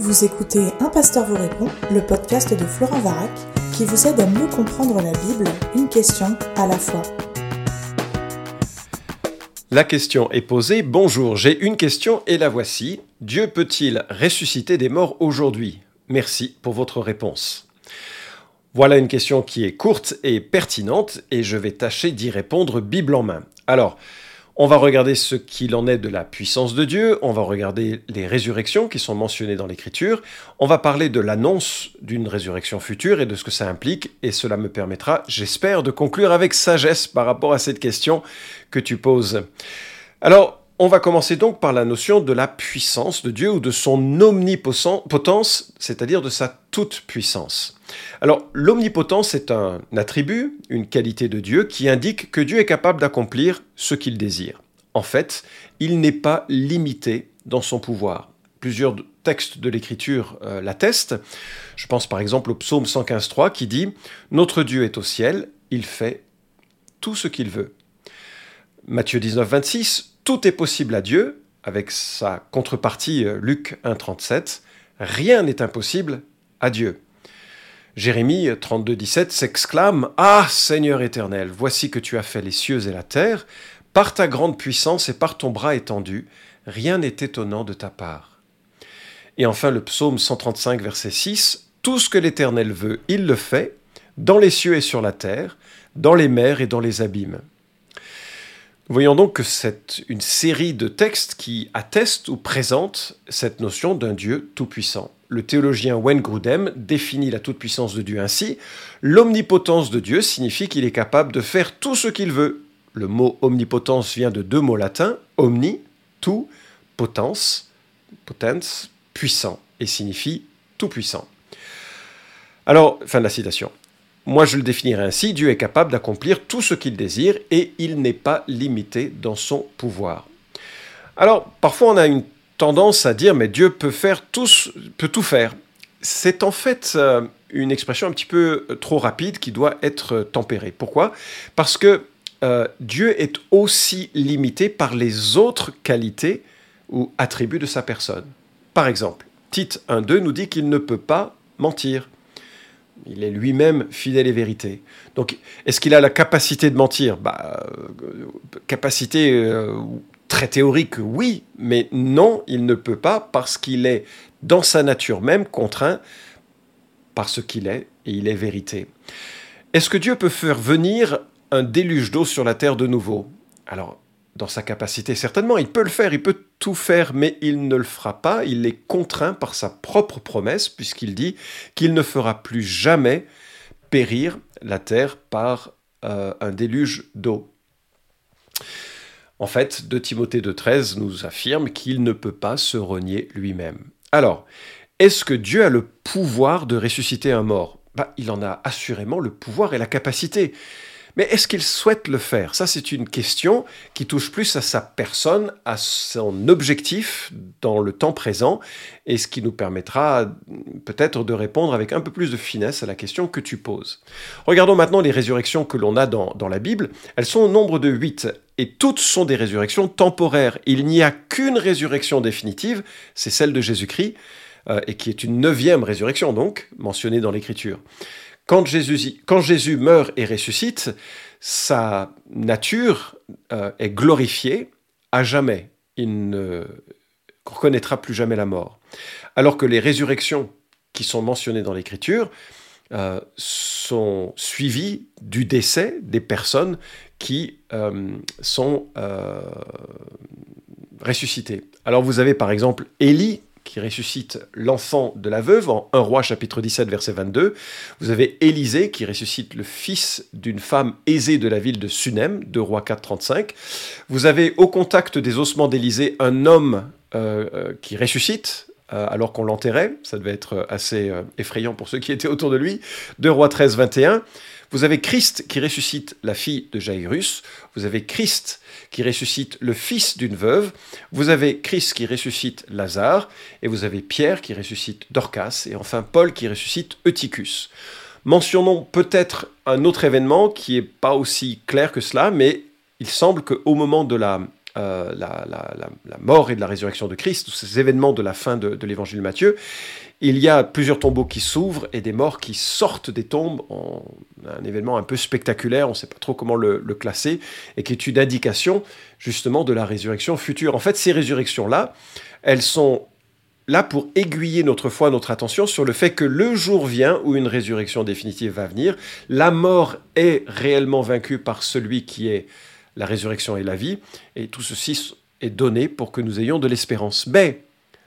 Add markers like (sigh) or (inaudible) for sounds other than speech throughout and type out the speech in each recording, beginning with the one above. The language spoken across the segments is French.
Vous écoutez Un pasteur vous répond, le podcast de Florent Varac, qui vous aide à mieux comprendre la Bible, une question à la fois. La question est posée. Bonjour, j'ai une question et la voici. Dieu peut-il ressusciter des morts aujourd'hui? Merci pour votre réponse. Voilà une question qui est courte et pertinente et je vais tâcher d'y répondre Bible en main. Alors, on va regarder ce qu'il en est de la puissance de Dieu, on va regarder les résurrections qui sont mentionnées dans l'Écriture, on va parler de l'annonce d'une résurrection future et de ce que ça implique, et cela me permettra, j'espère, de conclure avec sagesse par rapport à cette question que tu poses. On va commencer donc par la notion de la puissance de Dieu ou de son omnipotence, c'est-à-dire de sa toute-puissance. Alors, l'omnipotence est un attribut, une qualité de Dieu qui indique que Dieu est capable d'accomplir ce qu'il désire. En fait, il n'est pas limité dans son pouvoir. Plusieurs textes de l'Écriture euh, l'attestent. Je pense par exemple au psaume 115.3 qui dit ⁇ Notre Dieu est au ciel, il fait tout ce qu'il veut ⁇ Matthieu 19.26 tout est possible à Dieu, avec sa contrepartie euh, Luc 1.37, rien n'est impossible à Dieu. Jérémie 32, 17 s'exclame Ah Seigneur éternel, voici que tu as fait les cieux et la terre, par ta grande puissance et par ton bras étendu, rien n'est étonnant de ta part. Et enfin le psaume 135, verset 6 Tout ce que l'Éternel veut, il le fait, dans les cieux et sur la terre, dans les mers et dans les abîmes. Voyons donc que c'est une série de textes qui attestent ou présentent cette notion d'un Dieu tout-puissant. Le théologien Wayne Grudem définit la toute-puissance de Dieu ainsi L'omnipotence de Dieu signifie qu'il est capable de faire tout ce qu'il veut. Le mot omnipotence vient de deux mots latins omni, tout, potence, potens, puissant, et signifie tout-puissant. Alors, fin de la citation. Moi, je le définirais ainsi, Dieu est capable d'accomplir tout ce qu'il désire et il n'est pas limité dans son pouvoir. Alors, parfois on a une tendance à dire, mais Dieu peut, faire tout, peut tout faire. C'est en fait euh, une expression un petit peu euh, trop rapide qui doit être tempérée. Pourquoi? Parce que euh, Dieu est aussi limité par les autres qualités ou attributs de sa personne. Par exemple, Tite 1.2 nous dit qu'il ne peut pas mentir. Il est lui-même fidèle et vérité. Donc, est-ce qu'il a la capacité de mentir? Bah, euh, Capacité euh, très théorique, oui, mais non, il ne peut pas parce qu'il est dans sa nature même contraint par ce qu'il est, et il est vérité. Est-ce que Dieu peut faire venir un déluge d'eau sur la terre de nouveau? Alors, dans sa capacité. Certainement, il peut le faire, il peut tout faire, mais il ne le fera pas. Il est contraint par sa propre promesse, puisqu'il dit qu'il ne fera plus jamais périr la terre par euh, un déluge d'eau. En fait, de Timothée 2.13 nous affirme qu'il ne peut pas se renier lui-même. Alors, est-ce que Dieu a le pouvoir de ressusciter un mort? Bah, Il en a assurément le pouvoir et la capacité. Mais est-ce qu'il souhaite le faire? Ça, c'est une question qui touche plus à sa personne, à son objectif dans le temps présent, et ce qui nous permettra peut-être de répondre avec un peu plus de finesse à la question que tu poses. Regardons maintenant les résurrections que l'on a dans, la Bible. Elles sont au nombre de huit, et toutes sont des résurrections temporaires. Il n'y a qu'une résurrection définitive, c'est celle de Jésus-Christ, euh, et qui est une neuvième résurrection donc, mentionnée dans l'Écriture. Quand Jésus, meurt et ressuscite, sa nature euh, est glorifiée à jamais. Il ne reconnaîtra plus jamais la mort. Alors que les résurrections qui sont mentionnées dans l'Écriture euh, sont suivies du décès des personnes qui euh, sont ressuscitées. Alors vous avez par exemple Élie qui ressuscite l'enfant de la veuve en 1 roi chapitre 17 verset 22. Vous avez Élisée qui ressuscite le fils d'une femme aisée de la ville de Sunem, 2 roi 4 35. Vous avez au contact des ossements d'Élisée un homme euh, euh, qui ressuscite, euh, alors qu'on l'enterrait. Ça devait être assez effrayant pour ceux qui étaient autour de lui. 2 Rois 13, 21. Vous avez Christ qui ressuscite la fille de Jairus. Vous avez Christ qui ressuscite le fils d'une veuve. Vous avez Christ qui ressuscite Lazare. Et vous avez Pierre qui ressuscite Dorcas. Et enfin Paul qui ressuscite Eutychus. Mentionnons peut-être un autre événement qui n'est pas aussi clair que cela, mais il semble qu'au moment de la euh, mort et de la résurrection de Christ, tous ces événements de la fin de, l'évangile de Matthieu, il y a plusieurs tombeaux qui s'ouvrent et des morts qui sortent des tombes. un événement un peu spectaculaire, on ne sait pas trop comment le, le, classer, et qui est une indication justement de la résurrection future. En fait, ces résurrections-là, elles sont là pour aiguiller notre foi, notre attention sur le fait que le jour vient où une résurrection définitive va venir. La mort est réellement vaincue par celui qui est la résurrection et la vie, et tout ceci est donné pour que nous ayons de l'espérance. Mais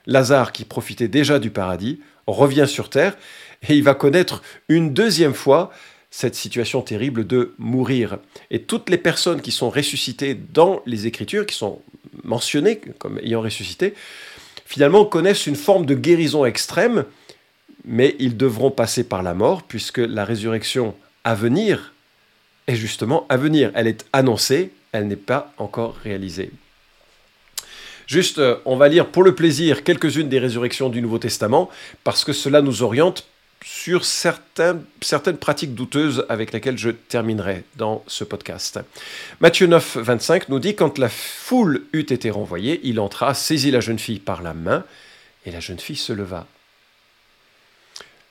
Lazare, qui profitait déjà du paradis, revient sur terre et il va connaître une deuxième fois cette situation terrible de mourir. Et toutes les personnes qui sont ressuscitées dans les Écritures, qui sont mentionnées comme ayant ressuscité, finalement connaissent une forme de guérison extrême, mais ils devront passer par la mort, puisque la résurrection à venir est justement à venir. Elle est annoncée, elle n'est pas encore réalisée. Juste, euh, on va lire pour le plaisir quelques-unes des résurrections du Nouveau Testament, parce que cela nous oriente sur certaines pratiques douteuses avec lesquelles je terminerai dans ce podcast. Matthieu 9, 25 nous dit Quand la foule eut été renvoyée, il entra, saisit la jeune fille par la main, et la jeune fille se leva.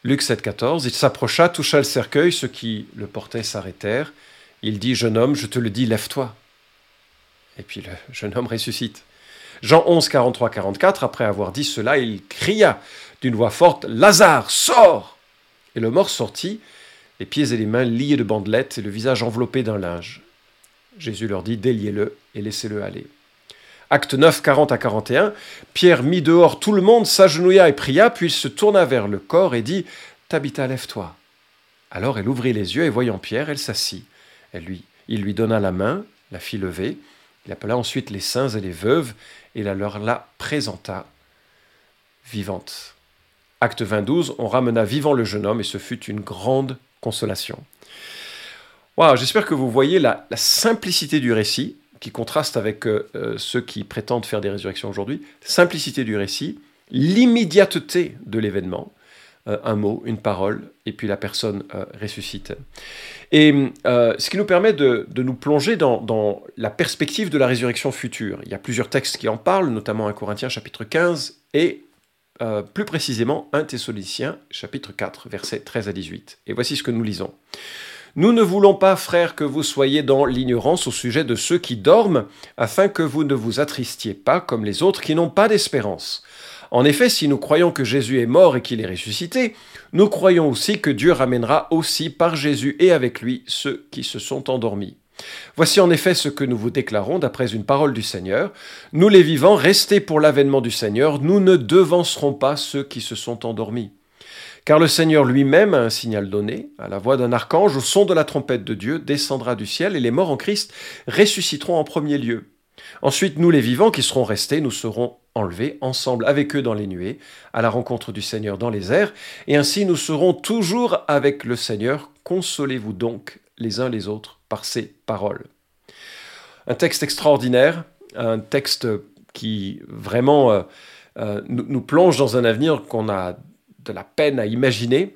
Luc 7, 14 Il s'approcha, toucha le cercueil, ceux qui le portaient s'arrêtèrent. Il dit Jeune homme, je te le dis, lève-toi. Et puis le jeune homme ressuscite. Jean 11, 43, 44, après avoir dit cela, il cria d'une voix forte Lazare, sors et le mort sortit, les pieds et les mains liés de bandelettes et le visage enveloppé d'un linge. Jésus leur dit Déliez-le et laissez-le aller. Acte 9, 40 à 41, Pierre mit dehors tout le monde, s'agenouilla et pria, puis il se tourna vers le corps et dit Tabitha, lève-toi. Alors elle ouvrit les yeux et voyant Pierre, elle s'assit. Il lui donna la main, la fit lever. Il appela ensuite les saints et les veuves et la leur la présenta vivante. Acte 22, on ramena vivant le jeune homme et ce fut une grande consolation. Wow, J'espère que vous voyez la, simplicité du récit qui contraste avec euh, euh, ceux qui prétendent faire des résurrections aujourd'hui. Simplicité du récit, l'immédiateté de l'événement, un mot, une parole, et puis la personne ressuscite. Et ce qui nous permet de, nous plonger dans, la perspective de la résurrection future. Il y a plusieurs textes qui en parlent, notamment 1 Corinthiens chapitre 15 et euh, plus précisément 1 Thessaloniciens chapitre 4 versets 13 à 18. Et voici ce que nous lisons. Nous ne voulons pas, frères, que vous soyez dans l'ignorance au sujet de ceux qui dorment, afin que vous ne vous attristiez pas comme les autres qui n'ont pas d'espérance. En effet, si nous croyons que Jésus est mort et qu'il est ressuscité, nous croyons aussi que Dieu ramènera aussi par Jésus et avec lui ceux qui se sont endormis. Voici en effet ce que nous vous déclarons d'après une parole du Seigneur. Nous les vivants, restés pour l'avènement du Seigneur, nous ne devancerons pas ceux qui se sont endormis. Car le Seigneur lui-même a un signal donné, à la voix d'un archange, au son de la trompette de Dieu, descendra du ciel, et les morts en Christ ressusciteront en premier lieu. Ensuite, nous les vivants qui serons restés, nous serons enlevés ensemble avec eux dans les nuées, à la rencontre du Seigneur dans les airs, et ainsi nous serons toujours avec le Seigneur. Consolez-vous donc les uns les autres par ces paroles. Un texte extraordinaire, un texte qui vraiment euh, euh, nous, plonge dans un avenir qu'on a de la peine à imaginer.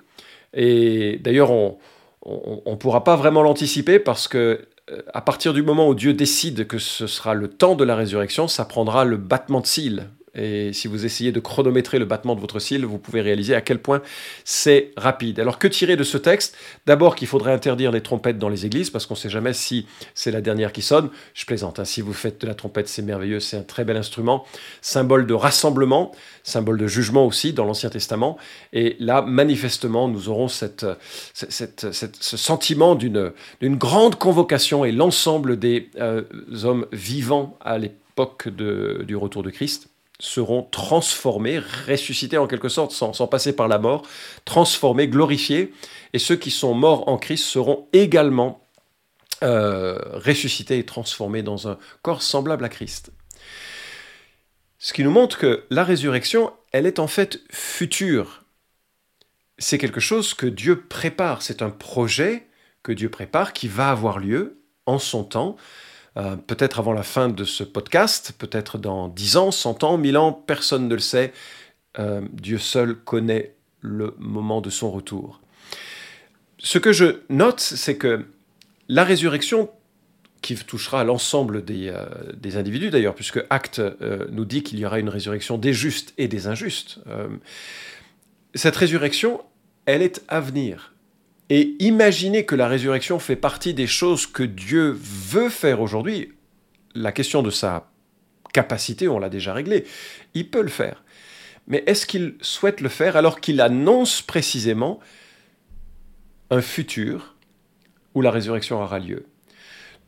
Et d'ailleurs, on ne pourra pas vraiment l'anticiper parce que à partir du moment où Dieu décide que ce sera le temps de la résurrection, ça prendra le battement de cils et si vous essayez de chronométrer le battement de votre cils, vous pouvez réaliser à quel point c'est rapide. Alors que tirer de ce texte? D'abord qu'il faudrait interdire les trompettes dans les églises, parce qu'on ne sait jamais si c'est la dernière qui sonne. Je plaisante, hein. si vous faites de la trompette, c'est merveilleux, c'est un très bel instrument, symbole de rassemblement, symbole de jugement aussi dans l'Ancien Testament. Et là, manifestement, nous aurons ce sentiment d'une grande convocation et l'ensemble des euh, hommes vivants à l'époque du retour de Christ seront transformés, ressuscités en quelque sorte, sans, passer par la mort, transformés, glorifiés, et ceux qui sont morts en Christ seront également euh, ressuscités et transformés dans un corps semblable à Christ. Ce qui nous montre que la résurrection, elle est en fait future. C'est quelque chose que Dieu prépare, c'est un projet que Dieu prépare qui va avoir lieu en son temps. Euh, peut-être avant la fin de ce podcast, peut-être dans 10 ans, 100 ans, 1000 ans, personne ne le sait. Euh, Dieu seul connaît le moment de son retour. Ce que je note, c'est que la résurrection qui touchera l'ensemble des, euh, des, individus d'ailleurs, puisque Acte nous dit qu'il y aura une résurrection des justes et des injustes. Cette résurrection, elle est à venir. Et imaginez que la résurrection fait partie des choses que Dieu veut faire aujourd'hui. La question de sa capacité, on l'a déjà réglée. Il peut le faire. Mais est-ce qu'il souhaite le faire alors qu'il annonce précisément un futur où la résurrection aura lieu?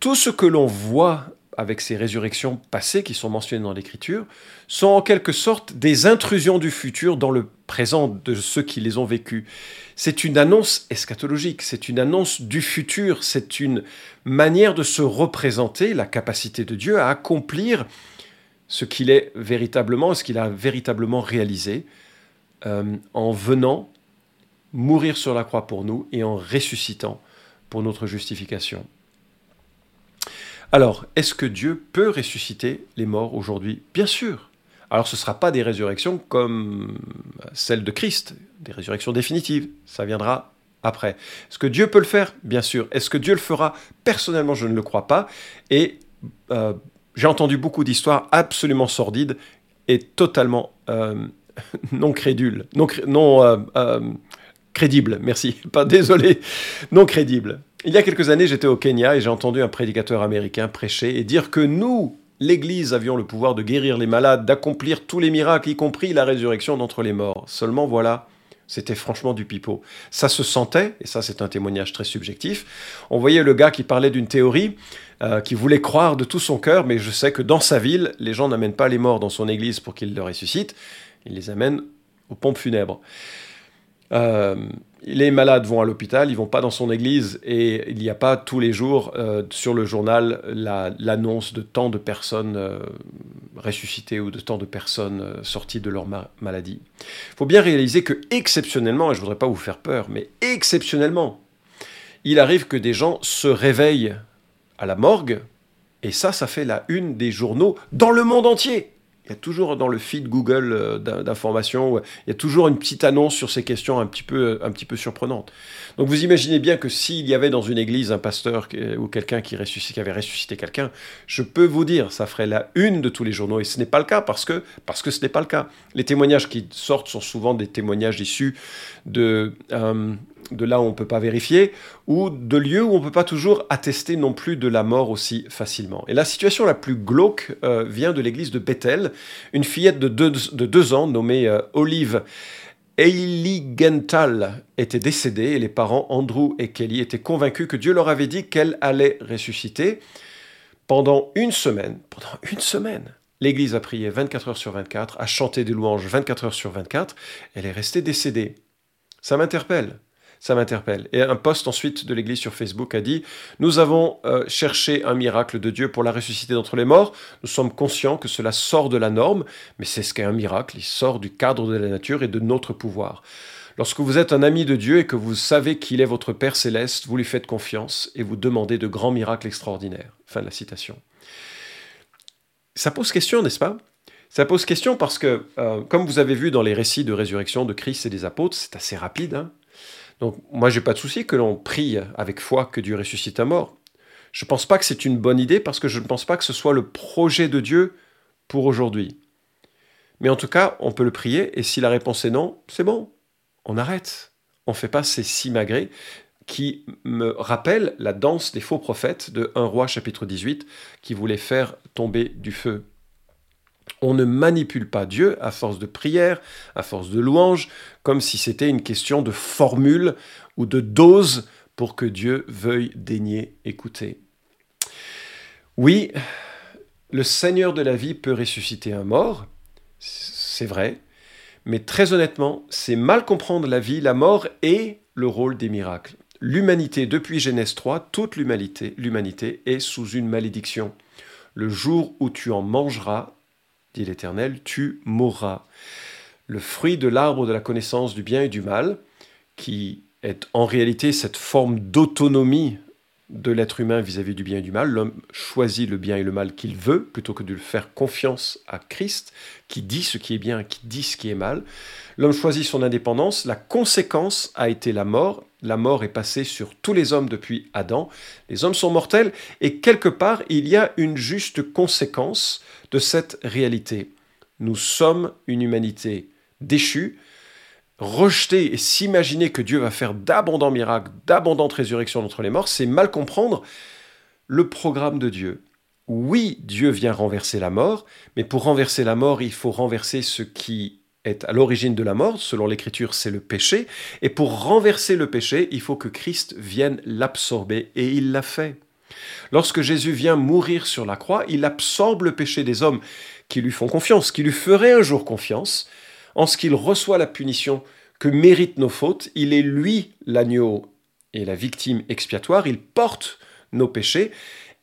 Tout ce que l'on voit avec ces résurrections passées qui sont mentionnées dans l'Écriture sont en quelque sorte des intrusions du futur dans le présent de ceux qui les ont vécues. C'est une annonce eschatologique, c'est une annonce du futur, c'est une manière de se représenter la capacité de Dieu à accomplir ce qu'il est véritablement, ce qu'il a véritablement réalisé euh, en venant mourir sur la croix pour nous et en ressuscitant pour notre justification. Alors, est-ce que Dieu peut ressusciter les morts aujourd'hui? Bien sûr. Alors, ce ne sera pas des résurrections comme celle de Christ, des résurrections définitives. Ça viendra après. Est-ce que Dieu peut le faire? Bien sûr. Est-ce que Dieu le fera? Personnellement, je ne le crois pas. Et euh, j'ai entendu beaucoup d'histoires absolument sordides et totalement euh, (laughs) non crédules, non, euh, crédibles, merci, (laughs) pas désolé, non crédibles. Il y a quelques années, j'étais au Kenya et j'ai entendu un prédicateur américain prêcher et dire que nous, l'Église, avions le pouvoir de guérir les malades, d'accomplir tous les miracles, y compris la résurrection d'entre les morts. Seulement voilà, c'était franchement du pipeau. Ça se sentait, et ça c'est un témoignage très subjectif. On voyait le gars qui parlait d'une théorie, euh, qui voulait croire de tout son cœur, mais je sais que dans sa ville, les gens n'amènent pas les morts dans son église pour qu'il le ressuscite, ils les amènent aux pompes funèbres. Euh, les malades vont à l'hôpital, ils vont pas dans son église et il n'y a pas tous les jours euh, sur le journal l'annonce de tant de personnes euh, ressuscitées ou de tant de personnes euh, sorties de leur maladie. Il faut bien réaliser que exceptionnellement, et je voudrais pas vous faire peur, mais exceptionnellement, il arrive que des gens se réveillent à la morgue et ça, ça fait la une des journaux dans le monde entier. Il y a toujours dans le feed Google euh, d'informations, il y a toujours une petite annonce sur ces questions un petit peu, un petit peu surprenantes. Donc vous imaginez bien que s'il y avait dans une église un pasteur ou quelqu'un qui, qui avait ressuscité quelqu'un, je peux vous dire, ça ferait la une de tous les journaux. Et ce n'est pas le cas parce que, parce que ce n'est pas le cas. Les témoignages qui sortent sont souvent des témoignages issus de, euh, de là où on ne peut pas vérifier, ou de lieux où on ne peut pas toujours attester non plus de la mort aussi facilement. Et la situation la plus glauque euh, vient de l'église de Bethel. Une fillette de deux, ans nommée euh, Olive Eiligenthal était décédée et les parents Andrew et Kelly étaient convaincus que Dieu leur avait dit qu'elle allait ressusciter. Pendant une semaine, pendant une semaine, l'Église a prié 24 heures sur 24, a chanté des louanges 24 heures sur 24, elle est restée décédée. Ça m'interpelle ça m'interpelle. Et un post ensuite de l'Église sur Facebook a dit Nous avons euh, cherché un miracle de Dieu pour la ressusciter d'entre les morts. Nous sommes conscients que cela sort de la norme, mais c'est ce qu'est un miracle. Il sort du cadre de la nature et de notre pouvoir. Lorsque vous êtes un ami de Dieu et que vous savez qu'il est votre Père céleste, vous lui faites confiance et vous demandez de grands miracles extraordinaires. Fin de la citation. Ça pose question, n'est-ce pas? Ça pose question parce que, euh, comme vous avez vu dans les récits de résurrection de Christ et des apôtres, c'est assez rapide. Hein donc moi, j'ai pas de souci que l'on prie avec foi que Dieu ressuscite un mort. Je ne pense pas que c'est une bonne idée parce que je ne pense pas que ce soit le projet de Dieu pour aujourd'hui. Mais en tout cas, on peut le prier et si la réponse est non, c'est bon, on arrête. On ne fait pas ces simagrées qui me rappellent la danse des faux prophètes de 1 roi chapitre 18 qui voulait faire tomber du feu on ne manipule pas Dieu à force de prière, à force de louange, comme si c'était une question de formule ou de dose pour que Dieu veuille daigner écouter. Oui, le Seigneur de la vie peut ressusciter un mort, c'est vrai, mais très honnêtement, c'est mal comprendre la vie, la mort et le rôle des miracles. L'humanité, depuis Genèse 3, toute l'humanité, l'humanité est sous une malédiction. Le jour où tu en mangeras, dit l'Éternel, tu mourras. Le fruit de l'arbre de la connaissance du bien et du mal, qui est en réalité cette forme d'autonomie de l'être humain vis-à-vis du bien et du mal. L'homme choisit le bien et le mal qu'il veut plutôt que de le faire confiance à Christ qui dit ce qui est bien, qui dit ce qui est mal. L'homme choisit son indépendance. La conséquence a été la mort. La mort est passée sur tous les hommes depuis Adam. Les hommes sont mortels et quelque part il y a une juste conséquence de cette réalité. Nous sommes une humanité déchue rejeter et s'imaginer que Dieu va faire d'abondants miracles, d'abondantes résurrections d'entre les morts, c'est mal comprendre le programme de Dieu. Oui, Dieu vient renverser la mort, mais pour renverser la mort, il faut renverser ce qui est à l'origine de la mort, selon l'Écriture, c'est le péché, et pour renverser le péché, il faut que Christ vienne l'absorber, et il l'a fait. Lorsque Jésus vient mourir sur la croix, il absorbe le péché des hommes qui lui font confiance, qui lui feraient un jour confiance, en ce qu'il reçoit la punition que méritent nos fautes. Il est lui l'agneau et la victime expiatoire. Il porte nos péchés.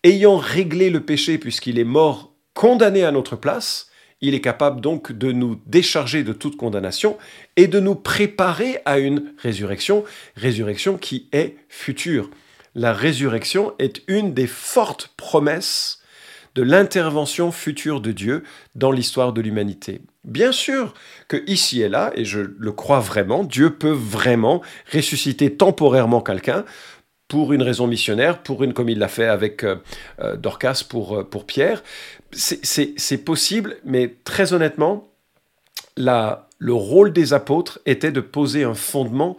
Ayant réglé le péché puisqu'il est mort condamné à notre place, il est capable donc de nous décharger de toute condamnation et de nous préparer à une résurrection, résurrection qui est future. La résurrection est une des fortes promesses de l'intervention future de Dieu dans l'histoire de l'humanité. Bien sûr que ici et là, et je le crois vraiment, Dieu peut vraiment ressusciter temporairement quelqu'un pour une raison missionnaire, pour une comme il l'a fait avec euh, euh, Dorcas pour, euh, Pierre. C'est possible, mais très honnêtement, le rôle des apôtres était de poser un fondement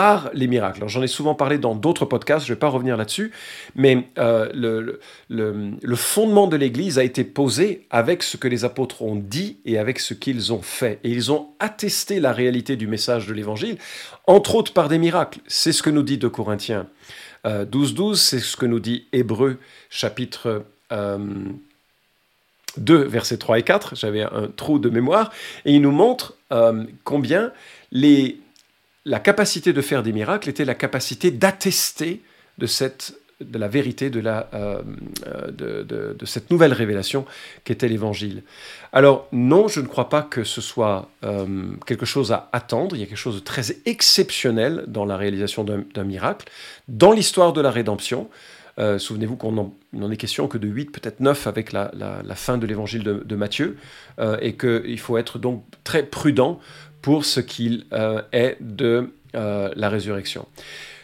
par les miracles. J'en ai souvent parlé dans d'autres podcasts, je ne vais pas revenir là-dessus, mais euh, le, fondement de l'Église a été posé avec ce que les apôtres ont dit et avec ce qu'ils ont fait. Et ils ont attesté la réalité du message de l'Évangile, entre autres par des miracles. C'est ce que nous dit de Corinthiens 12-12, euh, c'est ce que nous dit Hébreu chapitre... 2, euh, versets 3 et 4, j'avais un trou de mémoire, et il nous montre combien les, la capacité de faire des miracles était la capacité d'attester de cette de la vérité de, la, euh, euh, de, cette nouvelle révélation qu'était l'Évangile. Alors non, je ne crois pas que ce soit euh, quelque chose à attendre, il y a quelque chose de très exceptionnel dans la réalisation d'un miracle, dans l'histoire de la rédemption. Souvenez-vous qu'on n'en est question que de 8, peut-être 9 avec la, fin de l'évangile de, de, Matthieu, et qu'il faut être donc très prudent pour ce qu'il euh, est de euh, la résurrection.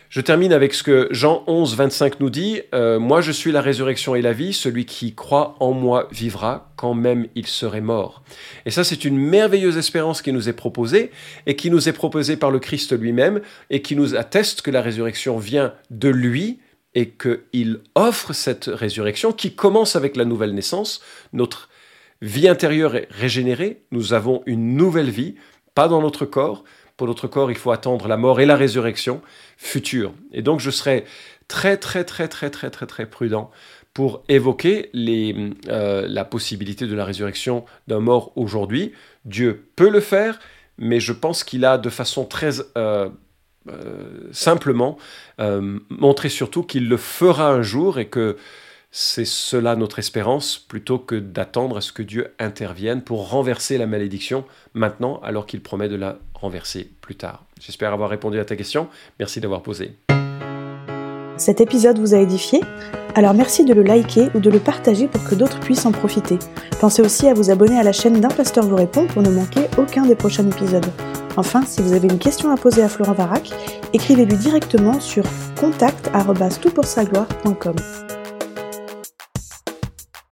Je termine avec ce que Jean 11, 25 nous dit. Euh, moi je suis la résurrection et la vie, celui qui croit en moi vivra quand même il serait mort. Et ça c'est une merveilleuse espérance qui nous est proposée et qui nous est proposée par le Christ lui-même et qui nous atteste que la résurrection vient de lui et qu'il offre cette résurrection qui commence avec la nouvelle naissance. Notre vie intérieure est régénérée, nous avons une nouvelle vie, pas dans notre corps. Pour notre corps, il faut attendre la mort et la résurrection future. Et donc, je serai très, très, très, très, très, très, très prudent pour évoquer les, euh, la possibilité de la résurrection d'un mort aujourd'hui. Dieu peut le faire, mais je pense qu'il a de façon très euh, euh, simplement montré surtout qu'il le fera un jour et que c'est cela notre espérance, plutôt que d'attendre à ce que Dieu intervienne pour renverser la malédiction maintenant, alors qu'il promet de la renverser plus tard. J'espère avoir répondu à ta question. Merci d'avoir posé. Cet épisode vous a édifié? Alors merci de le liker ou de le partager pour que d'autres puissent en profiter. Pensez aussi à vous abonner à la chaîne d'un pasteur vous répond pour ne manquer aucun des prochains épisodes. Enfin, si vous avez une question à poser à Florent Varac, écrivez-lui directement sur contact@toutpoursagloire.com.